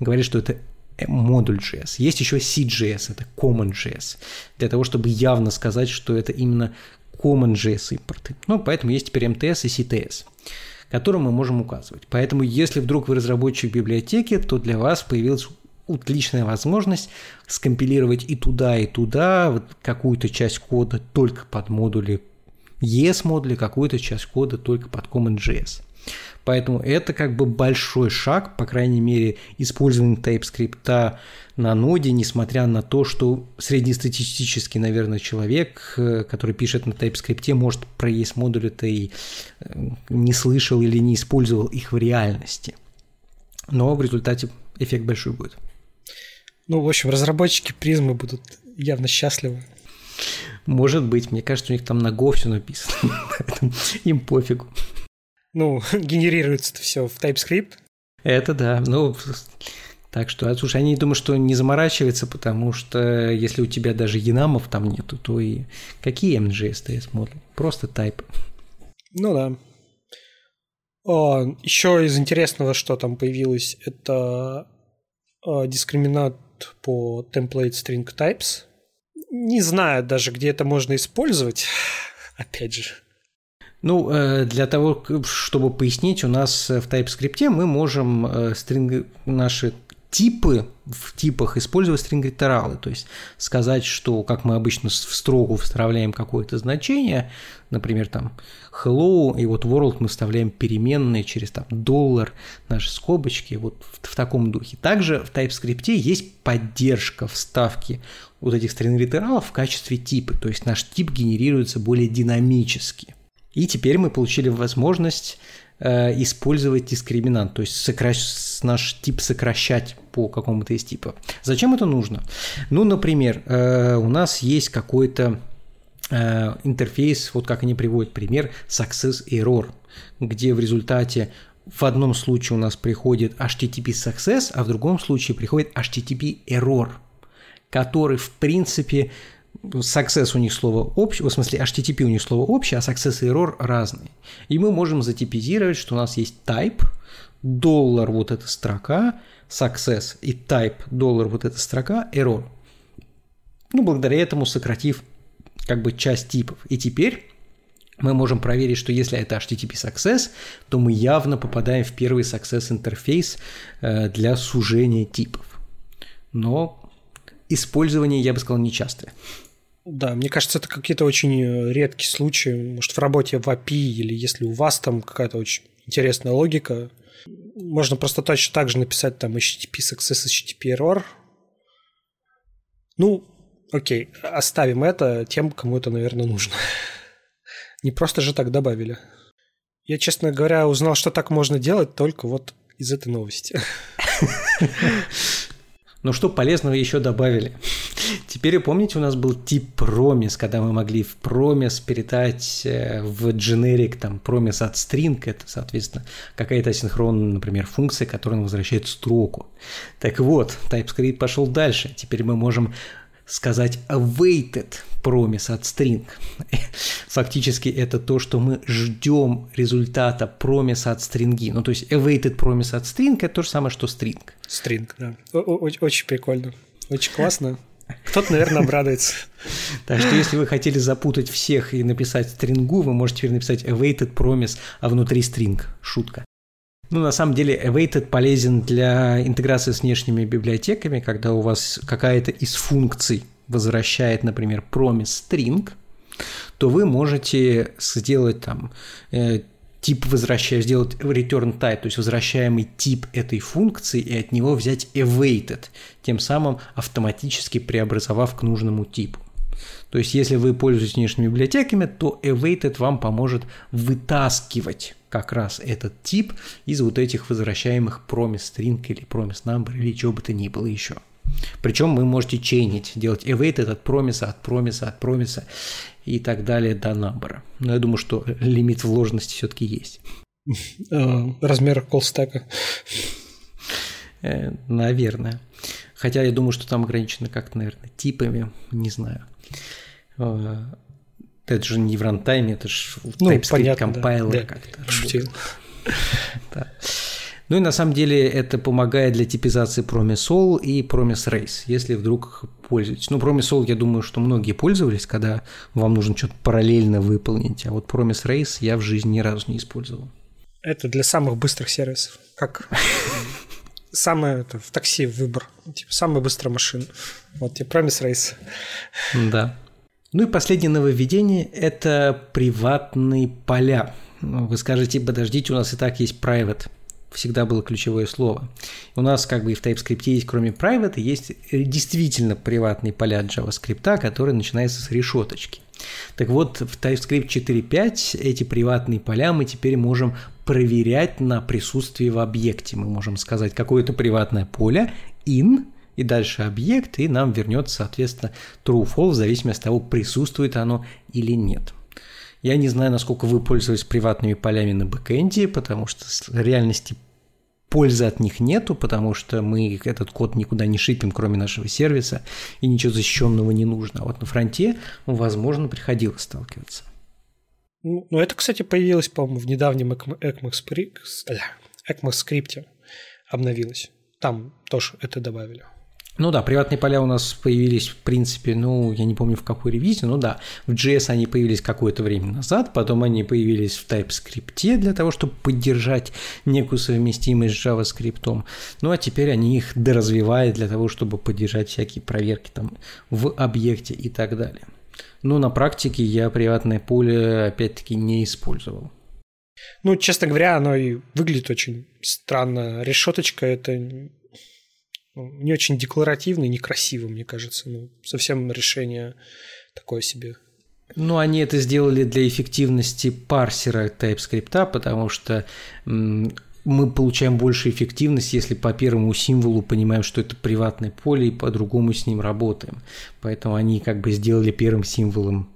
Говорит, что это модуль JS. Есть еще CJS, это Common JS, для того, чтобы явно сказать, что это именно Common JS импорты. Ну, поэтому есть теперь MTS и CTS которым мы можем указывать. Поэтому, если вдруг вы разработчик библиотеки, то для вас появилась отличная возможность скомпилировать и туда, и туда вот какую-то часть кода только под модули ES модули, какую-то часть кода только под CommonJS. Поэтому это как бы большой шаг, по крайней мере, использование TypeScript на ноде, несмотря на то, что среднестатистический, наверное, человек, э, который пишет на TypeScript, может про ES модуль это и э, не слышал или не использовал их в реальности. Но в результате эффект большой будет. Ну, в общем, разработчики призмы будут явно счастливы. Может быть, мне кажется, у них там на Go все написано, поэтому им пофигу. Ну, генерируется это все в TypeScript. Это да. Ну, так что, а, слушай, они думают, что не заморачивается, потому что если у тебя даже янамов там нету, то и какие MGS модули? Просто type. Ну да. А, еще из интересного, что там появилось, это а, дискриминат по template string types. Не знаю даже, где это можно использовать. Опять же. Ну, э, для того, чтобы пояснить, у нас в TypeScript мы можем э, стринг, наши типы в типах использовать стрингритералы, то есть сказать, что как мы обычно в строгу вставляем какое-то значение, например, там hello, и вот world мы вставляем переменные через там доллар, наши скобочки, вот в, в таком духе. Также в TypeScript есть поддержка вставки вот этих стрингритералов в качестве типа, то есть наш тип генерируется более динамически. И теперь мы получили возможность э, использовать дискриминант, то есть сокращ... наш тип сокращать по какому-то из типа. Зачем это нужно? Ну, например, э, у нас есть какой-то э, интерфейс, вот как они приводят пример, success error, где в результате в одном случае у нас приходит HTTP success, а в другом случае приходит HTTP error, который в принципе success у них слово общее, в смысле HTTP у них слово общее, а success и error разные. И мы можем затипизировать, что у нас есть type, доллар вот эта строка, success и type, доллар вот эта строка, error. Ну, благодаря этому сократив как бы часть типов. И теперь мы можем проверить, что если это HTTP success, то мы явно попадаем в первый success интерфейс э, для сужения типов. Но использование, я бы сказал, нечастое. Да, мне кажется, это какие-то очень э, редкие случаи. Может, в работе в API или если у вас там какая-то очень интересная логика, можно просто точно так же написать там HTTP success, HTTP error. Ну, окей, оставим это тем, кому это, наверное, нужно. Не просто же так добавили. Я, честно говоря, узнал, что так можно делать только вот из этой новости. Но что полезного еще добавили? Теперь, помните, у нас был тип промис, когда мы могли в промис передать э, в generic там промис от string, это, соответственно, какая-то асинхронная, например, функция, которая возвращает строку. Так вот, TypeScript пошел дальше. Теперь мы можем сказать awaited promise от string. Фактически это то, что мы ждем результата промиса от стринги. Ну, то есть awaited promise от string – это то же самое, что string. String, да. Очень прикольно. Очень классно. Кто-то, наверное, обрадуется. Так что если вы хотели запутать всех и написать стрингу, вы можете теперь написать awaited promise, а внутри string. Шутка. Ну, на самом деле, awaited полезен для интеграции с внешними библиотеками, когда у вас какая-то из функций возвращает, например, promise string, то вы можете сделать там э, тип возвращая, сделать return type, то есть возвращаемый тип этой функции и от него взять awaited, тем самым автоматически преобразовав к нужному типу. То есть, если вы пользуетесь внешними библиотеками, то awaited вам поможет вытаскивать как раз этот тип из вот этих возвращаемых promise string или promise number или чего бы то ни было еще. Причем вы можете чейнить, делать awaited от промиса, от промиса, от промиса и так далее до number. Но я думаю, что лимит вложенности все-таки есть. Э, размер колстека. Э, наверное. Хотя я думаю, что там ограничено как-то, наверное, типами, не знаю. Э, это же не в рантайме, это же в ну, TypeScript компайлер да. как-то. Шутил. да. Ну и на самом деле это помогает для типизации Promise All и Promise Race, если вдруг пользуетесь. Ну, Promise All, я думаю, что многие пользовались, когда вам нужно что-то параллельно выполнить, а вот Promise Race я в жизни ни разу не использовал. Это для самых быстрых сервисов. Как самое это, в такси выбор. Типа самая быстрая машина. Вот тебе Promise Race. Да. Ну и последнее нововведение – это приватные поля. Ну, вы скажете, подождите, у нас и так есть private. Всегда было ключевое слово. У нас как бы и в TypeScript есть, кроме private, есть действительно приватные поля JavaScript, которые начинаются с решеточки. Так вот, в TypeScript 4.5 эти приватные поля мы теперь можем проверять на присутствие в объекте. Мы можем сказать какое-то приватное поле in, и дальше объект, и нам вернется, соответственно, true-false, в зависимости от того, присутствует оно или нет. Я не знаю, насколько вы пользовались приватными полями на бэкэнде, потому что в реальности пользы от них нету, потому что мы этот код никуда не шипим, кроме нашего сервиса, и ничего защищенного не нужно. А вот на фронте, возможно, приходилось сталкиваться. Ну, это, кстати, появилось, по-моему, в недавнем ECMAScript обновилось. Там тоже это добавили. Ну да, приватные поля у нас появились, в принципе, ну, я не помню в какой ревизии, ну да, в JS они появились какое-то время назад, потом они появились в TypeScript для того, чтобы поддержать некую совместимость с JavaScript. Ну а теперь они их доразвивают для того, чтобы поддержать всякие проверки там в объекте и так далее. Но на практике я приватное поле опять-таки не использовал. Ну, честно говоря, оно и выглядит очень странно. Решеточка – это не очень декларативно, некрасиво, мне кажется. Ну, совсем решение такое себе. Ну, они это сделали для эффективности парсера TypeScript, потому что мы получаем больше эффективности, если по первому символу понимаем, что это приватное поле, и по-другому с ним работаем. Поэтому они как бы сделали первым символом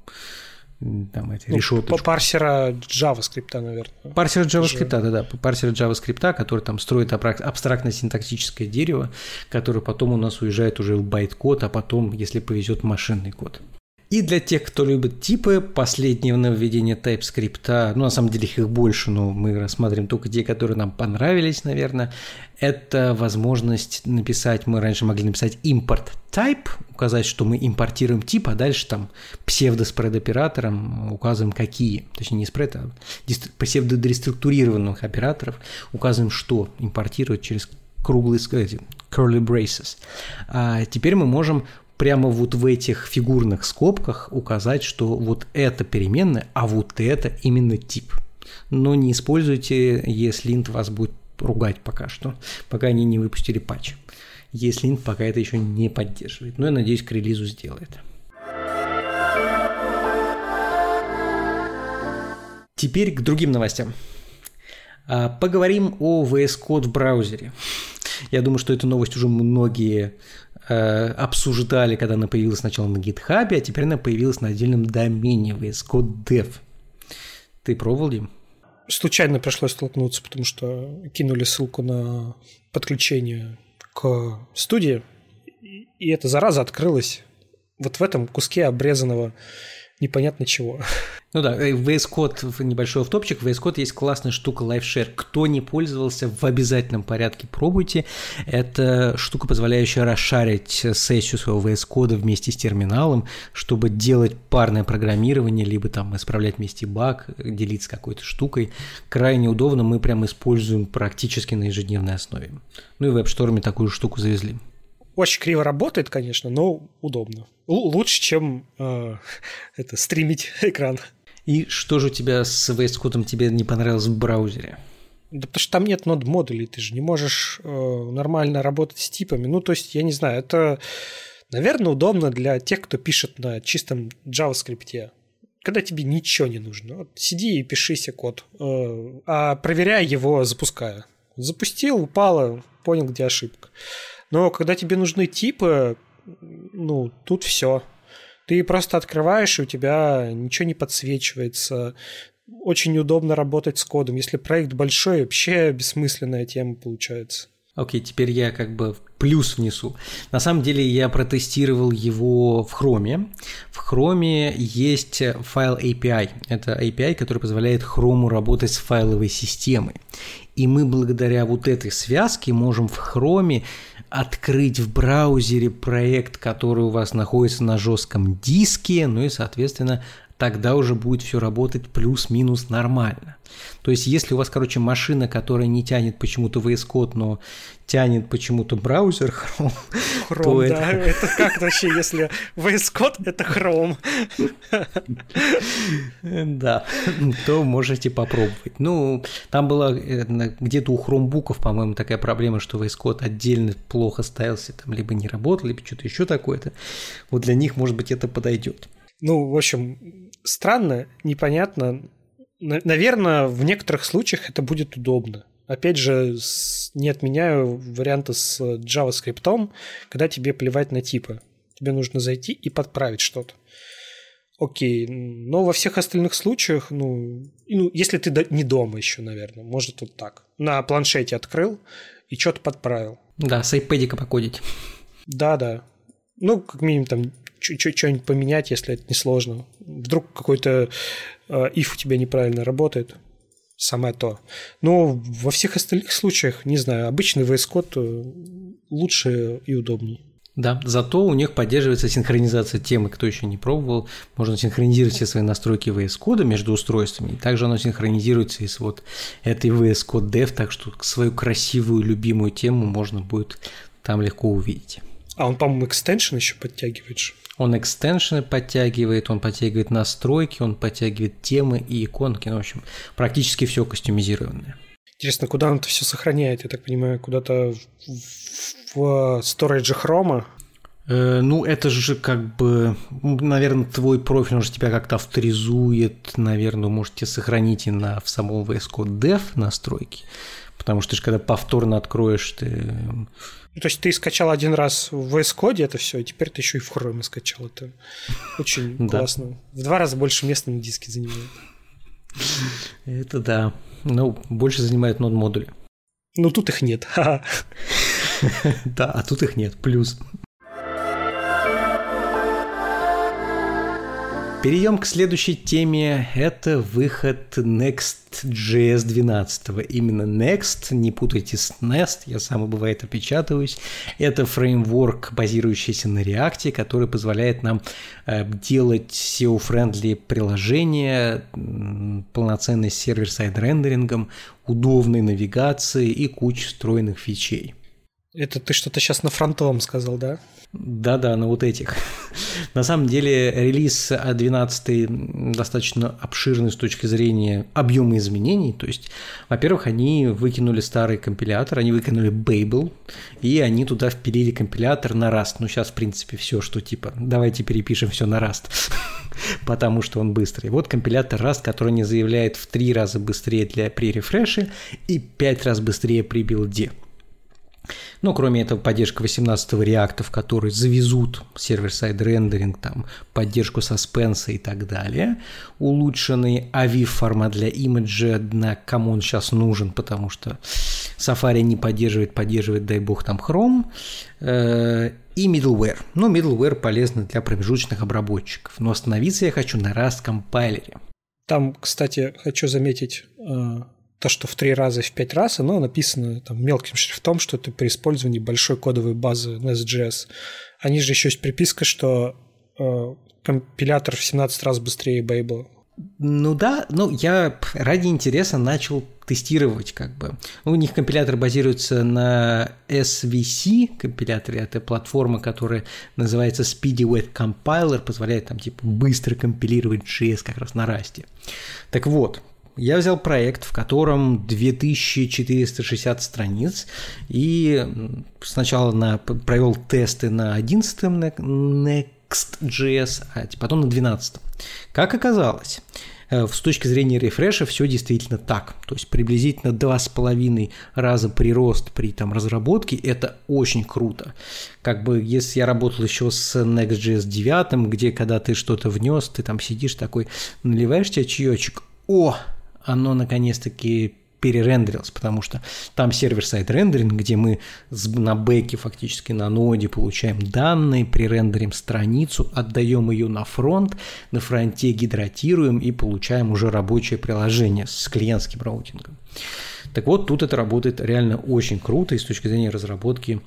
там эти ну, решеточку. По парсера JavaScript, наверное. Парсер JavaScript, да-да, парсер JavaScript, который там строит абстрактно-синтаксическое дерево, которое потом у нас уезжает уже в байт-код, а потом, если повезет, машинный код. И для тех, кто любит типы, последнее нововведение TypeScript, ну, на самом деле их больше, но мы рассматриваем только те, которые нам понравились, наверное, это возможность написать, мы раньше могли написать import type, указать, что мы импортируем тип, а дальше там псевдоспред оператором указываем какие, точнее не спред, а псевдореструктурированных операторов указываем, что импортировать через круглые curly braces. А теперь мы можем прямо вот в этих фигурных скобках указать, что вот это переменная, а вот это именно тип. Но не используйте, если int вас будет ругать пока что, пока они не выпустили патч. Если int пока это еще не поддерживает. Но я надеюсь, к релизу сделает. Теперь к другим новостям. А, поговорим о VS Code в браузере. Я думаю, что эту новость уже многие Э, обсуждали, когда она появилась сначала на GitHub, а теперь она появилась на отдельном домене VS Code Dev. Ты пробовал, Дим? Случайно пришлось столкнуться, потому что кинули ссылку на подключение к студии, и эта зараза открылась вот в этом куске обрезанного непонятно чего. Ну да, в VS Code, небольшой автопчик, в VS Code есть классная штука LiveShare. Кто не пользовался, в обязательном порядке пробуйте. Это штука, позволяющая расшарить сессию своего VS Code вместе с терминалом, чтобы делать парное программирование, либо там исправлять вместе баг, делиться какой-то штукой. Крайне удобно, мы прям используем практически на ежедневной основе. Ну и в WebStorm такую штуку завезли. Очень криво работает, конечно, но удобно. Л- лучше, чем э, это стримить экран. И что же у тебя с VS Code тебе не понравилось в браузере? Да потому что там нет нод модулей, ты же не можешь э, нормально работать с типами. Ну, то есть, я не знаю, это, наверное, удобно для тех, кто пишет на чистом JavaScript. Когда тебе ничего не нужно. Вот сиди и пиши себе код, э, а проверяй его, запуская. Запустил, упало, понял, где ошибка. Но когда тебе нужны типы, ну, тут все. Ты просто открываешь, и у тебя ничего не подсвечивается. Очень неудобно работать с кодом. Если проект большой, вообще бессмысленная тема получается. Окей, okay, теперь я как бы плюс внесу. На самом деле я протестировал его в Chrome. В Chrome есть файл API. Это API, который позволяет Chrome работать с файловой системой. И мы благодаря вот этой связке можем в Chrome открыть в браузере проект, который у вас находится на жестком диске, ну и, соответственно, тогда уже будет все работать плюс-минус нормально. То есть, если у вас, короче, машина, которая не тянет почему-то VS Code, но тянет почему-то браузер Chrome, Chrome то да, это... это как вообще, если VS Code — это Chrome? Да, то можете попробовать. Ну, там была э, где-то у хромбуков, по-моему, такая проблема, что VS Code отдельно плохо ставился, там либо не работал, либо что-то еще такое-то. Вот для них, может быть, это подойдет. Ну, в общем, странно, непонятно. Наверное, в некоторых случаях это будет удобно. Опять же, не отменяю варианты с JavaScript, когда тебе плевать на типы. Тебе нужно зайти и подправить что-то. Окей, но во всех остальных случаях, ну, ну, если ты не дома еще, наверное, может вот так. На планшете открыл и что-то подправил. Да, с iPad покодить. Да, да. Ну, как минимум там что-нибудь поменять, если это несложно. Вдруг какой-то э, if у тебя неправильно работает, самое то. Но во всех остальных случаях, не знаю, обычный VS Code э, лучше и удобнее. Да, зато у них поддерживается синхронизация темы, кто еще не пробовал. Можно синхронизировать все свои настройки VS Code между устройствами. И также оно синхронизируется и с вот этой VS Code Dev, так что свою красивую, любимую тему можно будет там легко увидеть. А он, по-моему, экстеншн еще подтягивает. Он экстеншены подтягивает, он подтягивает настройки, он подтягивает темы и иконки. Ну, в общем, практически все кастомизированное. Интересно, куда он это все сохраняет? Я так понимаю, куда-то в, в storage Chrome? Э, ну, это же как бы, наверное, твой профиль, он же тебя как-то авторизует, наверное, можете сохранить и на, в самом VS Code Dev настройки, потому что ты же когда повторно откроешь, ты ну, то есть ты скачал один раз в VS Code это все, и теперь ты еще и в Chrome скачал. Это очень классно. В два раза больше места на диске занимает. Это да. Ну, больше занимает нод модули. Ну, тут их нет. Да, а тут их нет. Плюс. Перейдем к следующей теме. Это выход Next.js 12. Именно Next, не путайте с Nest, я сам бывает опечатываюсь. Это фреймворк, базирующийся на React, который позволяет нам э, делать SEO-friendly приложения, полноценный server-side рендерингом, удобной навигацией и кучу встроенных фичей. Это ты что-то сейчас на фронтовом сказал, да? Да-да, на вот этих. на самом деле релиз 12 достаточно обширный с точки зрения объема изменений. То есть, во-первых, они выкинули старый компилятор, они выкинули Babel, и они туда впилили компилятор на Rust. Ну, сейчас, в принципе, все, что типа, давайте перепишем все на Rust, потому что он быстрый. Вот компилятор Rust, который не заявляет в три раза быстрее для при refreshе и пять раз быстрее при билде. Ну, кроме этого, поддержка 18-го Reactов, которые завезут server-side рендеринг, там, поддержку Suspense а и так далее. Улучшенный AVIF формат для имиджа, на кому он сейчас нужен, потому что Safari не поддерживает, поддерживает, дай бог, там Chrome. Э, и middleware. Ну, middleware полезно для промежуточных обработчиков. Но остановиться я хочу на Rust компайлере. Там, кстати, хочу заметить э, то, что в три раза, в пять раз, оно написано там мелким шрифтом, что это при использовании большой кодовой базы Nest.js. Они же еще есть приписка, что э, компилятор в 17 раз быстрее Babel. Ну да, ну я ради интереса начал тестировать как бы. У них компилятор базируется на SVC компиляторе, это платформа, которая называется Speedy Web Compiler, позволяет там типа быстро компилировать JS как раз на расте. Так вот, я взял проект, в котором 2460 страниц, и сначала на, провел тесты на 11 Next.js, а потом на 12. Как оказалось, э, с точки зрения рефреша все действительно так. То есть приблизительно 2,5 раза прирост при там, разработке – это очень круто. Как бы если я работал еще с Next.js 9, где когда ты что-то внес, ты там сидишь такой, наливаешь тебе чаечек, о, оно наконец-таки перерендерилось, потому что там server-side рендеринг, где мы на бэке фактически на Node получаем данные, пререндерим страницу, отдаем ее на фронт, на фронте гидратируем и получаем уже рабочее приложение с клиентским роутингом. Так вот, тут это работает реально очень круто и с точки зрения разработки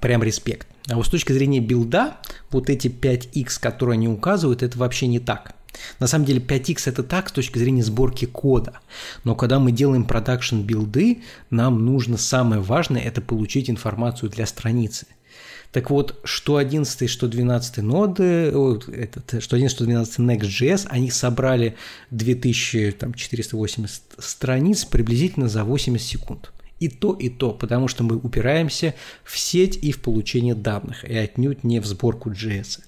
прям респект. А вот с точки зрения билда, вот эти 5x, которые они указывают, это вообще не так – на самом деле 5x это так с точки зрения сборки кода, но когда мы делаем продакшн билды, нам нужно самое важное – это получить информацию для страницы. Так вот, что 11 что 12 ноды, этот, что 11, что 12 Next.js, они собрали 2480 страниц приблизительно за 80 секунд. И то, и то, потому что мы упираемся в сеть и в получение данных, и отнюдь не в сборку JS.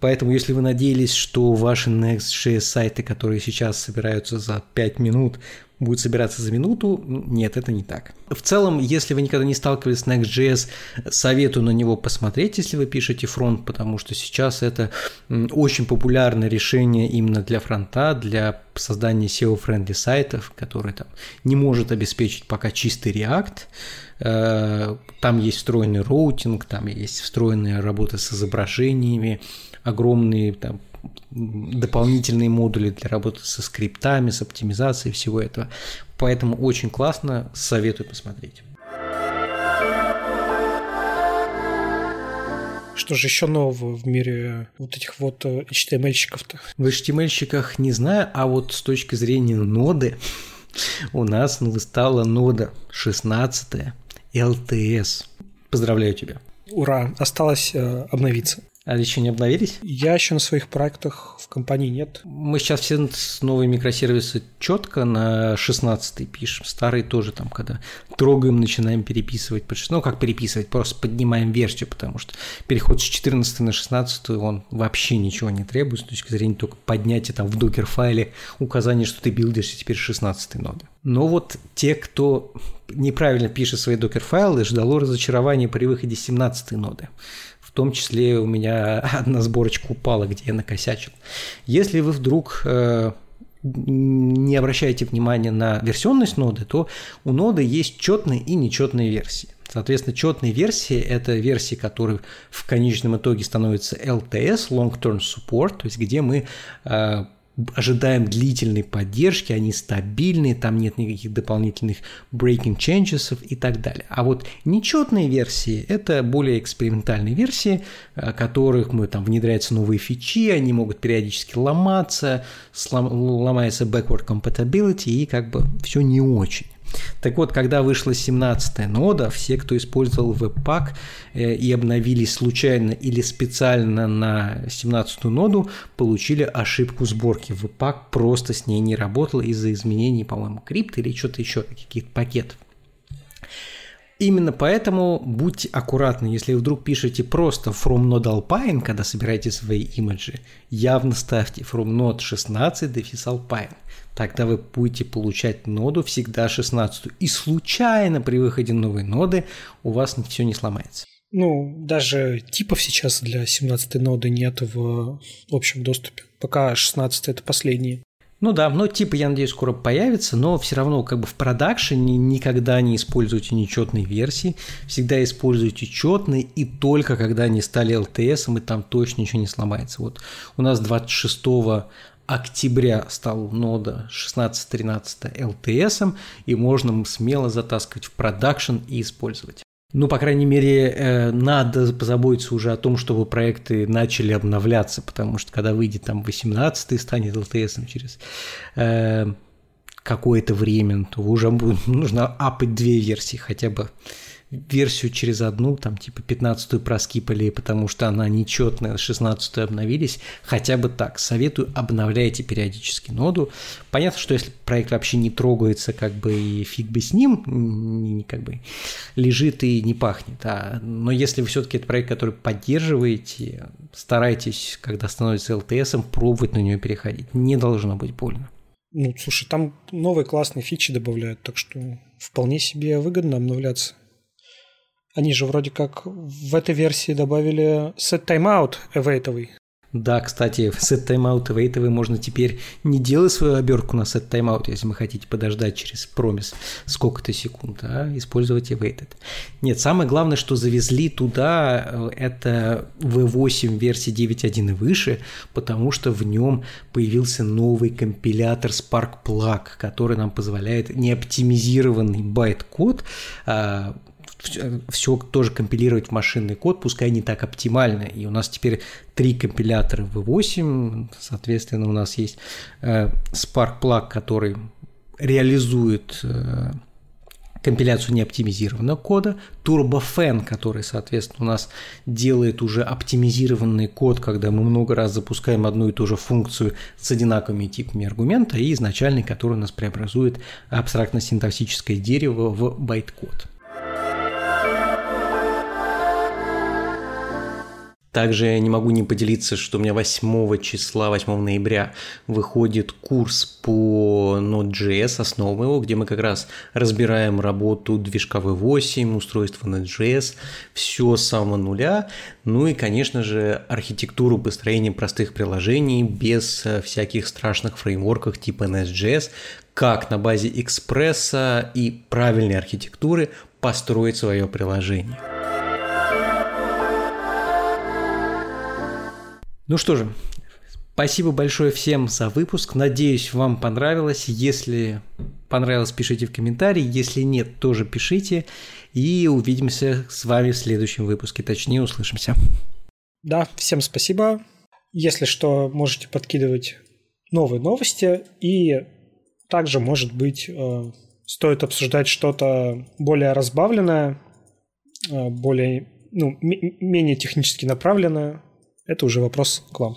Поэтому, если вы надеялись, что ваши Next.js сайты, которые сейчас собираются за 5 минут, будет собираться за минуту. Нет, это не так. В целом, если вы никогда не сталкивались с Next.js, советую на него посмотреть, если вы пишете фронт, потому что сейчас это очень популярное решение именно для фронта, для создания SEO-friendly сайтов, который там не может обеспечить пока чистый React. Э, там есть встроенный роутинг, там есть встроенная работа с изображениями, огромные там дополнительные модули для работы со скриптами, с оптимизацией всего этого. Поэтому очень классно, советую посмотреть. Что же еще нового в мире вот этих вот э, HTML-щиков-то? В HTML-щиках не знаю, а вот с точки зрения ноды у нас стала нода 16 LTS. Поздравляю тебя. Ура! Осталось э, обновиться. А еще не обновились? Я еще на своих проектах в компании нет. Мы сейчас все новые микросервисы четко на 16 пишем. Старые тоже там, когда трогаем, начинаем переписывать. Ну, как переписывать, просто поднимаем версию, потому что переход с 14 на 16 он вообще ничего не требует с точки зрения только поднятия там в докер-файле указания, что ты билдишься теперь 16 ноды. Но вот те, кто неправильно пишет свои докер-файлы, ждало разочарования при выходе 17 ноды. В том числе у меня одна сборочка упала, где я накосячил. Если вы вдруг э, не обращаете внимания на версионность ноды, то у ноды есть четные и нечетные версии. Соответственно, четные версии – это версии, которые в конечном итоге становятся LTS, Long Term Support, то есть где мы э, ожидаем длительной поддержки, они стабильные, там нет никаких дополнительных breaking changes и так далее. А вот нечетные версии – это более экспериментальные версии, э, которых мы там внедряются новые фичи, они могут периодически ломаться, ломается backward compatibility и как бы все не очень. Так вот, когда вышла 17 нода, все, кто использовал Webpack э, и обновились случайно или специально на 17 ноду, получили ошибку сборки. Webpack просто с ней не работал из-за изменений, по-моему, крипт или что-то еще, каких-то пакетов. Именно поэтому будьте аккуратны, если вдруг пишете просто from node alpine, когда собираете свои имиджи, явно ставьте from node 16 дефис alpine. Тогда вы будете получать ноду всегда 16. И случайно при выходе новой ноды у вас все не сломается. Ну, даже типов сейчас для 17 ноды нет в общем доступе. Пока 16 это последние. Ну да, но типа, я надеюсь, скоро появится, но все равно как бы в продакшене никогда не используйте нечетные версии, всегда используйте четные, и только когда они стали LTS, и там точно ничего не сломается. Вот у нас 26 октября стал нода 16.13 LTS, и можно смело затаскивать в продакшн и использовать. Ну, по крайней мере, э, надо позаботиться уже о том, чтобы проекты начали обновляться, потому что когда выйдет там 18 станет LTS через э, какое-то время, то уже нужно апать две версии хотя бы версию через одну, там типа 15-ю проскипали, потому что она нечетная, 16-ю обновились, хотя бы так. Советую, обновляйте периодически ноду. Понятно, что если проект вообще не трогается, как бы и фиг бы с ним, не, как бы лежит и не пахнет. А, но если вы все-таки этот проект, который поддерживаете, старайтесь, когда становится LTS, пробовать на нее переходить. Не должно быть больно. Ну, слушай, там новые классные фичи добавляют, так что вполне себе выгодно обновляться. Они же вроде как в этой версии добавили set timeout эвейтовый. Да, кстати, в set timeout эвейтовый можно теперь не делать свою обертку на set timeout, если вы хотите подождать через промис сколько-то секунд, а использовать awaited. Нет, самое главное, что завезли туда, э, это V8 версии 9.1 и выше, потому что в нем появился новый компилятор Sparkplug, который нам позволяет неоптимизированный байт-код а, все тоже компилировать в машинный код, пускай не так оптимально. И у нас теперь три компилятора V8, соответственно, у нас есть э, Sparkplug, который реализует э, компиляцию неоптимизированного кода, TurboFan, который, соответственно, у нас делает уже оптимизированный код, когда мы много раз запускаем одну и ту же функцию с одинаковыми типами аргумента, и изначальный, который у нас преобразует абстрактно-синтаксическое дерево в байт-код. Также не могу не поделиться, что у меня 8 числа, 8 ноября выходит курс по Node.js, основы его, где мы как раз разбираем работу движка V8, устройства Node.js, все с самого нуля, ну и, конечно же, архитектуру построения простых приложений без э, всяких страшных фреймворков типа NSJS, как на базе экспресса и правильной архитектуры построить свое приложение. Ну что же, спасибо большое всем за выпуск. Надеюсь, вам понравилось. Если понравилось, пишите в комментарии. Если нет, тоже пишите. И увидимся с вами в следующем выпуске. Точнее, услышимся. Да, всем спасибо. Если что, можете подкидывать новые новости. И также, может быть, э, стоит обсуждать что-то более разбавленное, э, более, ну, менее технически направленное это уже вопрос к вам.